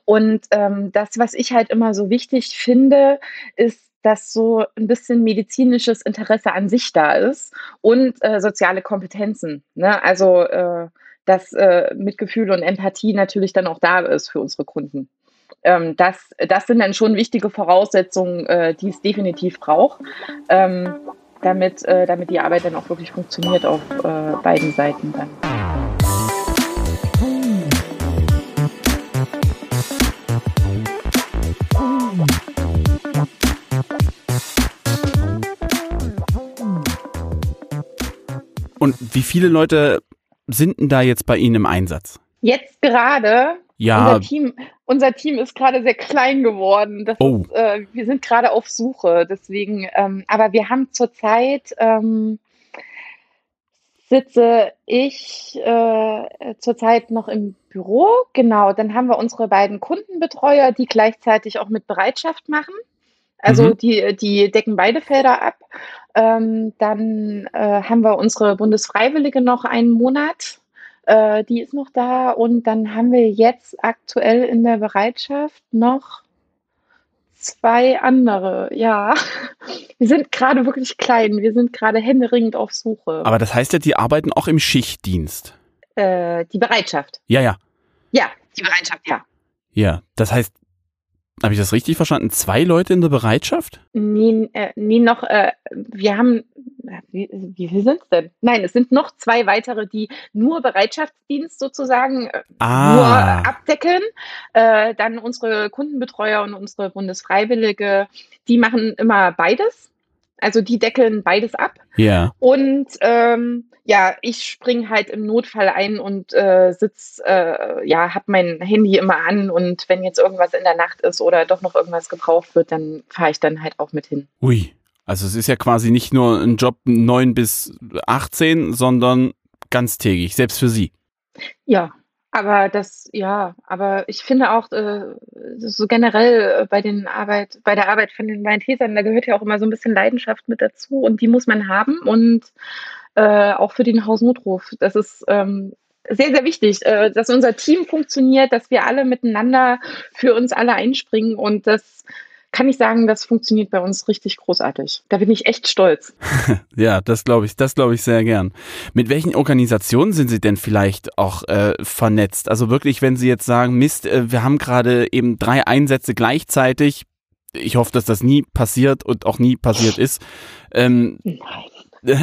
Speaker 1: Und ähm, das, was ich halt immer so wichtig finde, ist, dass so ein bisschen medizinisches Interesse an sich da ist und äh, soziale Kompetenzen. Ne? Also äh, dass äh, Mitgefühl und Empathie natürlich dann auch da ist für unsere Kunden. Ähm, das, das sind dann schon wichtige Voraussetzungen, äh, die es definitiv braucht, ähm, damit, äh, damit die Arbeit dann auch wirklich funktioniert auf äh, beiden Seiten dann.
Speaker 2: Und wie viele Leute sind denn da jetzt bei Ihnen im Einsatz?
Speaker 1: Jetzt gerade.
Speaker 2: Ja.
Speaker 1: Unser Team, unser Team ist gerade sehr klein geworden. Das oh. Ist, äh, wir sind gerade auf Suche. Deswegen, ähm, aber wir haben zurzeit ähm, sitze ich äh, zurzeit noch im Büro. Genau, dann haben wir unsere beiden Kundenbetreuer, die gleichzeitig auch mit Bereitschaft machen. Also mhm. die, die decken beide Felder ab. Ähm, dann äh, haben wir unsere Bundesfreiwillige noch einen Monat. Äh, die ist noch da und dann haben wir jetzt aktuell in der Bereitschaft noch zwei andere. Ja, wir sind gerade wirklich klein. Wir sind gerade händeringend auf Suche.
Speaker 2: Aber das heißt ja, die arbeiten auch im Schichtdienst.
Speaker 1: Äh, die Bereitschaft.
Speaker 2: Ja, ja.
Speaker 1: Ja, die Bereitschaft, ja.
Speaker 2: Ja, das heißt, habe ich das richtig verstanden? Zwei Leute in der Bereitschaft?
Speaker 1: Nee, äh, nee noch, äh, wir haben, äh, wie, wie viel sind es denn? Nein, es sind noch zwei weitere, die nur Bereitschaftsdienst sozusagen äh,
Speaker 2: Ah.
Speaker 1: nur abdecken. Äh, dann unsere Kundenbetreuer und unsere Bundesfreiwillige, die machen immer beides. Also die deckeln beides ab.
Speaker 2: Ja.
Speaker 1: Und ähm, ja, ich spring halt im Notfall ein und äh, sitz, äh, ja, hab mein Handy immer an und wenn jetzt irgendwas in der Nacht ist oder doch noch irgendwas gebraucht wird, dann fahre ich dann halt auch mit hin.
Speaker 2: Ui. Also es ist ja quasi nicht nur ein Job 9 bis 18, sondern ganztägig, selbst für Sie.
Speaker 1: Ja, aber das, ja, aber ich finde auch äh, so generell äh, bei den Arbeit, bei der Arbeit von den Maltesern, da gehört ja auch immer so ein bisschen Leidenschaft mit dazu und die muss man haben und äh, auch für den Hausnotruf. Das ist ähm, sehr, sehr wichtig, äh, dass unser Team funktioniert, dass wir alle miteinander für uns alle einspringen und das kann ich sagen, das funktioniert bei uns richtig großartig. Da bin ich echt stolz.
Speaker 2: Ja, das glaube ich, das glaube ich sehr gern. Mit welchen Organisationen sind Sie denn vielleicht auch äh, vernetzt? Also wirklich, wenn Sie jetzt sagen, Mist, äh, wir haben gerade eben drei Einsätze gleichzeitig. Ich hoffe, dass das nie passiert und auch nie passiert ist. Ähm,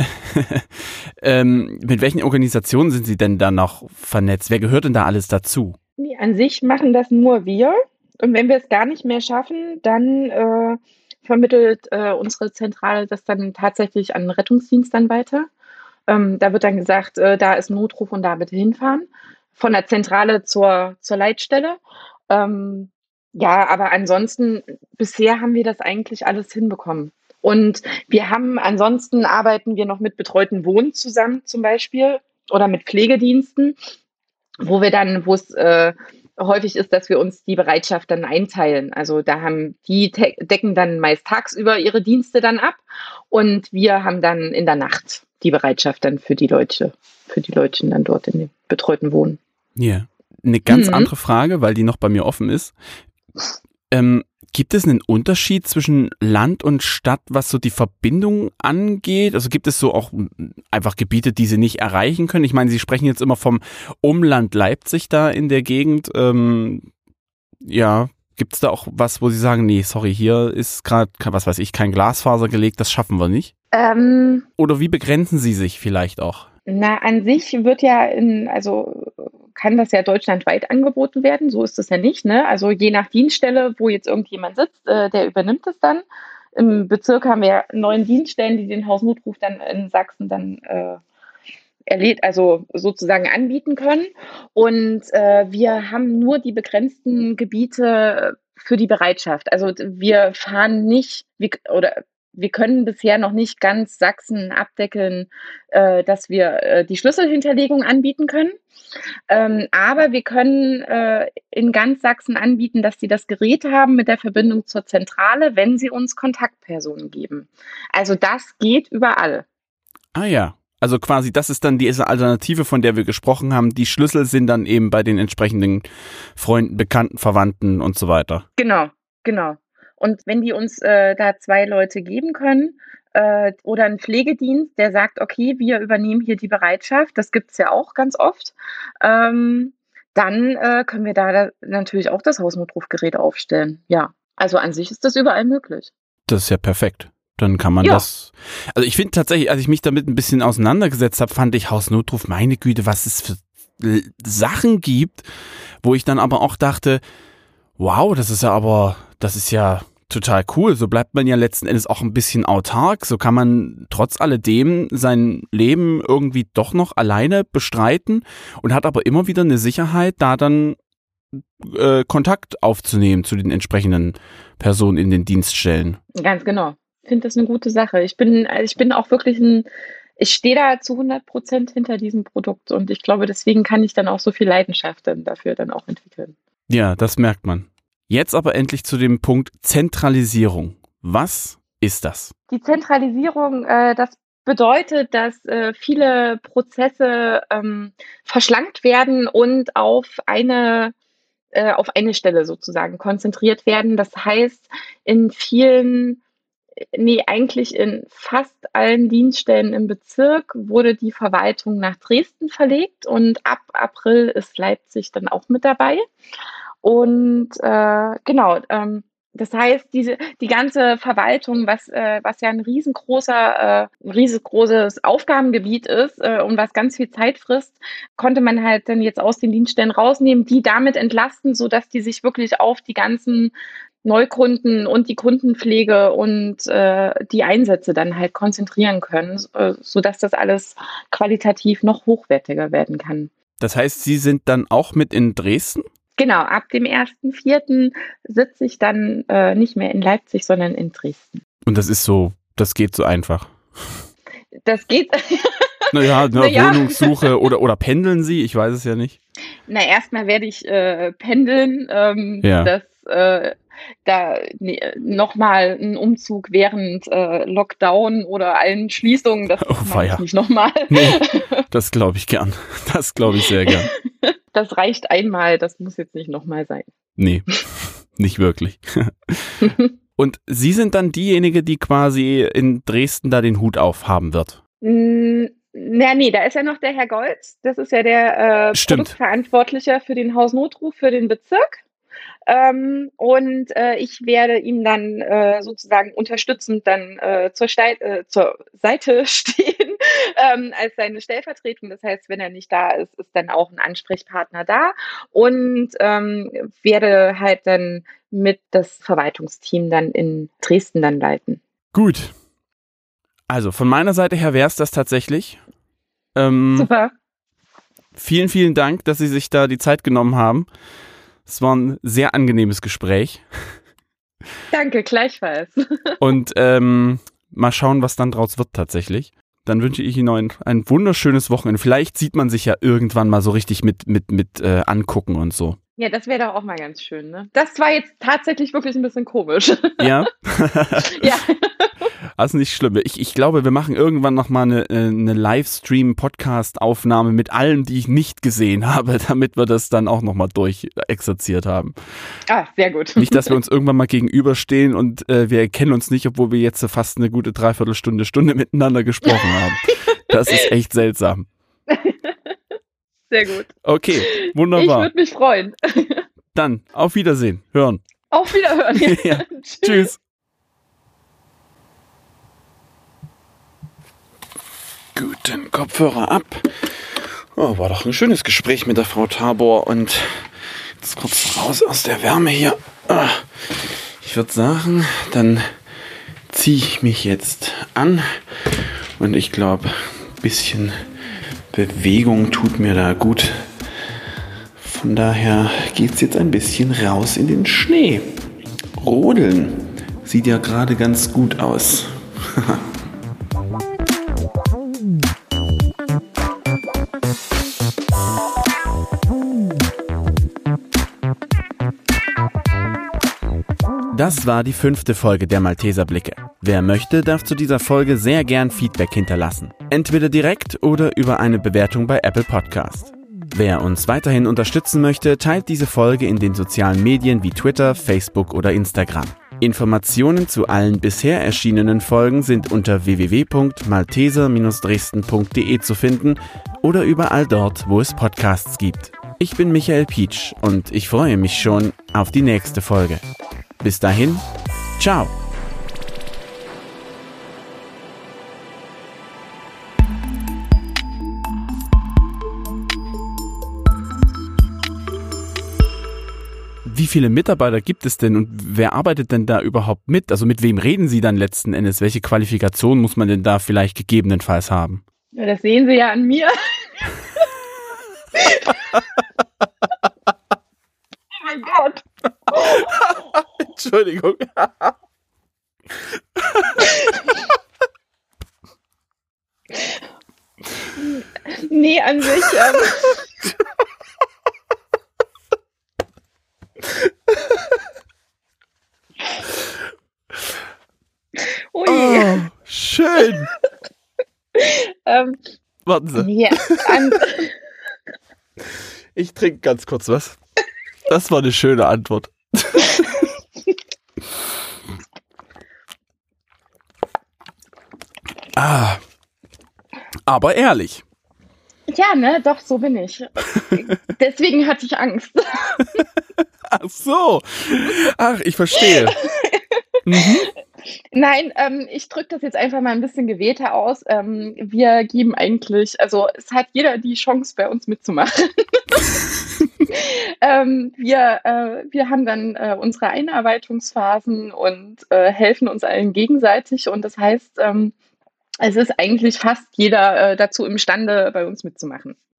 Speaker 2: ähm, mit welchen Organisationen sind Sie denn da noch vernetzt? Wer gehört denn da alles dazu?
Speaker 1: Nee, an sich machen das nur wir. Und wenn wir es gar nicht mehr schaffen, dann äh, vermittelt äh, unsere Zentrale das dann tatsächlich an den Rettungsdienst dann weiter. Ähm, da wird dann gesagt, äh, da ist Notruf und da bitte hinfahren. Von der Zentrale zur, zur Leitstelle. Ähm, ja, aber ansonsten, bisher haben wir das eigentlich alles hinbekommen. Und wir haben, ansonsten arbeiten wir noch mit betreuten Wohnen zusammen zum Beispiel oder mit Pflegediensten, wo wir dann, wo es äh, häufig ist, dass wir uns die Bereitschaft dann einteilen. Also da haben die decken dann meist tagsüber ihre Dienste dann ab und wir haben dann in der Nacht die Bereitschaft dann für die Leute, für die Leute dann dort in den betreuten Wohnen.
Speaker 2: Ja. Eine ganz
Speaker 1: Mhm.
Speaker 2: andere Frage, weil die noch bei mir offen ist. Ähm, gibt es einen Unterschied zwischen Land und Stadt, was so die Verbindung angeht? Also gibt es so auch einfach Gebiete, die sie nicht erreichen können? Ich meine, Sie sprechen jetzt immer vom Umland Leipzig da in der Gegend. Ähm, ja, gibt es da auch was, wo Sie sagen, nee, sorry, hier ist gerade, was weiß ich, kein Glasfaser gelegt, das schaffen wir nicht?
Speaker 1: Ähm,
Speaker 2: Oder wie begrenzen Sie sich vielleicht auch?
Speaker 1: Na, an sich wird ja in, also kann das ja deutschlandweit angeboten werden, so ist es ja nicht, ne? Also je nach Dienststelle, wo jetzt irgendjemand sitzt, äh, der übernimmt es dann. Im Bezirk haben wir neun Dienststellen, die den Hausnotruf dann in Sachsen dann äh, erlebt, also sozusagen anbieten können. Und äh, wir haben nur die begrenzten Gebiete für die Bereitschaft. Also wir fahren nicht, wir, oder wir können bisher noch nicht ganz Sachsen abdeckeln, äh, dass wir äh, die Schlüsselhinterlegung anbieten können. Ähm, aber wir können äh, in ganz Sachsen anbieten, dass sie das Gerät haben mit der Verbindung zur Zentrale, wenn sie uns Kontaktpersonen geben. Also das geht überall.
Speaker 2: Ah ja. Also quasi, das ist dann diese Alternative, von der wir gesprochen haben. Die Schlüssel sind dann eben bei den entsprechenden Freunden, Bekannten, Verwandten und so weiter.
Speaker 1: Genau, genau. Und wenn die uns äh, da zwei Leute geben können äh, oder ein Pflegedienst, der sagt, okay, wir übernehmen hier die Bereitschaft, das gibt's ja auch ganz oft, ähm, dann äh, können wir da, natürlich auch das Hausnotrufgerät aufstellen. Ja, also an sich ist das überall möglich.
Speaker 2: Das ist ja perfekt. Dann kann man
Speaker 1: Ja.
Speaker 2: das. Also ich finde tatsächlich, als ich mich damit ein bisschen auseinandergesetzt habe, fand ich Hausnotruf, meine Güte, was es für Sachen gibt, wo ich dann aber auch dachte, wow, das ist ja aber, das ist ja total cool. So bleibt man ja letzten Endes auch ein bisschen autark. So kann man trotz alledem sein Leben irgendwie doch noch alleine bestreiten und hat aber immer wieder eine Sicherheit, da dann äh, Kontakt aufzunehmen zu den entsprechenden Personen in den Dienststellen.
Speaker 1: Ganz genau. Ich finde das eine gute Sache. Ich bin, also ich bin auch wirklich ein, ich stehe da zu 100 Prozent hinter diesem Produkt und ich glaube, deswegen kann ich dann auch so viel Leidenschaft dann dafür dann auch entwickeln.
Speaker 2: Ja, das merkt man. Jetzt aber endlich zu dem Punkt Zentralisierung. Was ist das?
Speaker 1: Die Zentralisierung, äh, das bedeutet, dass äh, viele Prozesse ähm, verschlankt werden und auf eine äh, auf eine Stelle sozusagen konzentriert werden. Das heißt, in vielen, nee, eigentlich in fast allen Dienststellen im Bezirk wurde die Verwaltung nach Dresden verlegt und ab April ist Leipzig dann auch mit dabei. Und äh, genau, ähm, das heißt, diese, die ganze Verwaltung, was, äh, was ja ein riesengroßer, äh, riesengroßes Aufgabengebiet ist äh, und was ganz viel Zeit frisst, konnte man halt dann jetzt aus den Dienststellen rausnehmen, die damit entlasten, so dass die sich wirklich auf die ganzen Neukunden und die Kundenpflege und äh, die Einsätze dann halt konzentrieren können, äh, so dass das alles qualitativ noch hochwertiger werden kann.
Speaker 2: Das heißt, Sie sind dann auch mit in Dresden?
Speaker 1: Genau, ab dem 1.4. sitze ich dann äh, nicht mehr in Leipzig, sondern in Dresden.
Speaker 2: Und das ist so, das geht so einfach.
Speaker 1: Das geht.
Speaker 2: Naja, eine
Speaker 1: Naja.
Speaker 2: Wohnungssuche oder, oder pendeln Sie? Ich weiß es ja nicht.
Speaker 1: Na, erstmal werde ich äh, pendeln. Ähm,
Speaker 2: Ja.
Speaker 1: Das äh, da nee, nochmal ein Umzug während äh, Lockdown oder allen Schließungen, das
Speaker 2: Oh,
Speaker 1: mache ich nicht nochmal.
Speaker 2: Nee, das glaube ich gern. Das glaube ich sehr gern.
Speaker 1: Das reicht einmal, das muss jetzt nicht nochmal sein.
Speaker 2: Nee, nicht wirklich. Und Sie sind dann diejenige, die quasi in Dresden da den Hut aufhaben wird.
Speaker 1: Mm, Na, nee, da ist ja noch der Herr Golz. Das ist ja der äh. Produktverantwortliche für den Hausnotruf für den Bezirk. Ähm, und äh, ich werde ihm dann äh, sozusagen unterstützend dann äh, zur, Stei äh, zur Seite stehen ähm, als seine Stellvertretung. Das heißt, wenn er nicht da ist, ist dann auch ein Ansprechpartner da und ähm, werde halt dann mit das Verwaltungsteam dann in Dresden dann leiten.
Speaker 2: Gut. Also von meiner Seite her wäre es das tatsächlich. Ähm,
Speaker 1: Super.
Speaker 2: vielen, vielen Dank, dass Sie sich da die Zeit genommen haben. Es war ein sehr angenehmes Gespräch.
Speaker 1: Danke, gleichfalls.
Speaker 2: Und ähm, mal schauen, was dann draus wird tatsächlich. Dann wünsche ich Ihnen ein, ein wunderschönes Wochenende. Vielleicht sieht man sich ja irgendwann mal so richtig mit, mit, mit äh, angucken und so.
Speaker 1: Ja, das wäre doch auch mal ganz schön, ne? Das war jetzt tatsächlich wirklich ein bisschen komisch.
Speaker 2: Ja?
Speaker 1: ja.
Speaker 2: Also nicht schlimm. Ich, ich glaube, wir machen irgendwann noch mal eine, äh, eine Livestream-Podcast-Aufnahme mit allen, die ich nicht gesehen habe, damit wir das dann auch noch mal durchexerziert haben.
Speaker 1: Ah, sehr gut.
Speaker 2: Nicht, dass wir uns irgendwann mal gegenüberstehen und äh, wir erkennen uns nicht, obwohl wir jetzt so fast eine gute Dreiviertelstunde, Stunde miteinander gesprochen haben. Das ist echt seltsam.
Speaker 1: Sehr gut.
Speaker 2: Okay,
Speaker 1: Ich
Speaker 2: wunderbar.
Speaker 1: würde mich freuen.
Speaker 2: Dann auf Wiedersehen. Hören.
Speaker 1: Auf Wiederhören.
Speaker 2: Ja, Tschüss. Guten Kopfhörer ab. Oh, war doch ein schönes Gespräch mit der Frau Tabor und jetzt kurz raus aus der Wärme hier. Ah, Ich würde sagen, dann ziehe ich mich jetzt an und ich glaube, ein bisschen Bewegung tut mir da gut. Von daher geht's jetzt ein bisschen raus in den Schnee. Rodeln sieht ja gerade ganz gut aus. Das war die fünfte Folge der Malteser Blicke. Wer möchte, darf zu dieser Folge sehr gern Feedback hinterlassen. Entweder direkt oder über eine Bewertung bei Apple Podcast. Wer uns weiterhin unterstützen möchte, teilt diese Folge in den sozialen Medien wie Twitter, Facebook oder Instagram. Informationen zu allen bisher erschienenen Folgen sind unter www.malteser-dresden.de zu finden oder überall dort, wo es Podcasts gibt. Ich bin Michael Pietsch und ich freue mich schon auf die nächste Folge. Bis dahin, ciao. Wie viele Mitarbeiter gibt es denn und wer arbeitet denn da überhaupt mit? Also mit wem reden Sie dann letzten Endes? Welche Qualifikation muss man denn da vielleicht gegebenenfalls haben?
Speaker 1: Ja, das sehen Sie ja an mir. oh mein Gott.
Speaker 2: Entschuldigung.
Speaker 1: Nee, an sich. Ähm, Ui.
Speaker 2: Oh, schön.
Speaker 1: Ähm,
Speaker 2: Warten Sie.
Speaker 1: an,
Speaker 2: Ich trinke ganz kurz was. Das war eine schöne Antwort. Ah. Aber ehrlich.
Speaker 1: ja, ne, doch, so bin ich. Deswegen hatte ich Angst.
Speaker 2: Ach so. Ach, ich verstehe. Mhm.
Speaker 1: Nein, ähm, ich drücke das jetzt einfach mal ein bisschen gewählter aus. Ähm, wir geben eigentlich, also es hat jeder die Chance, bei uns mitzumachen. ähm, wir, äh, wir haben dann äh, unsere Einarbeitungsphasen und äh, helfen uns allen gegenseitig. Und das heißt, ähm, es ist eigentlich fast jeder äh, dazu imstande, bei uns mitzumachen.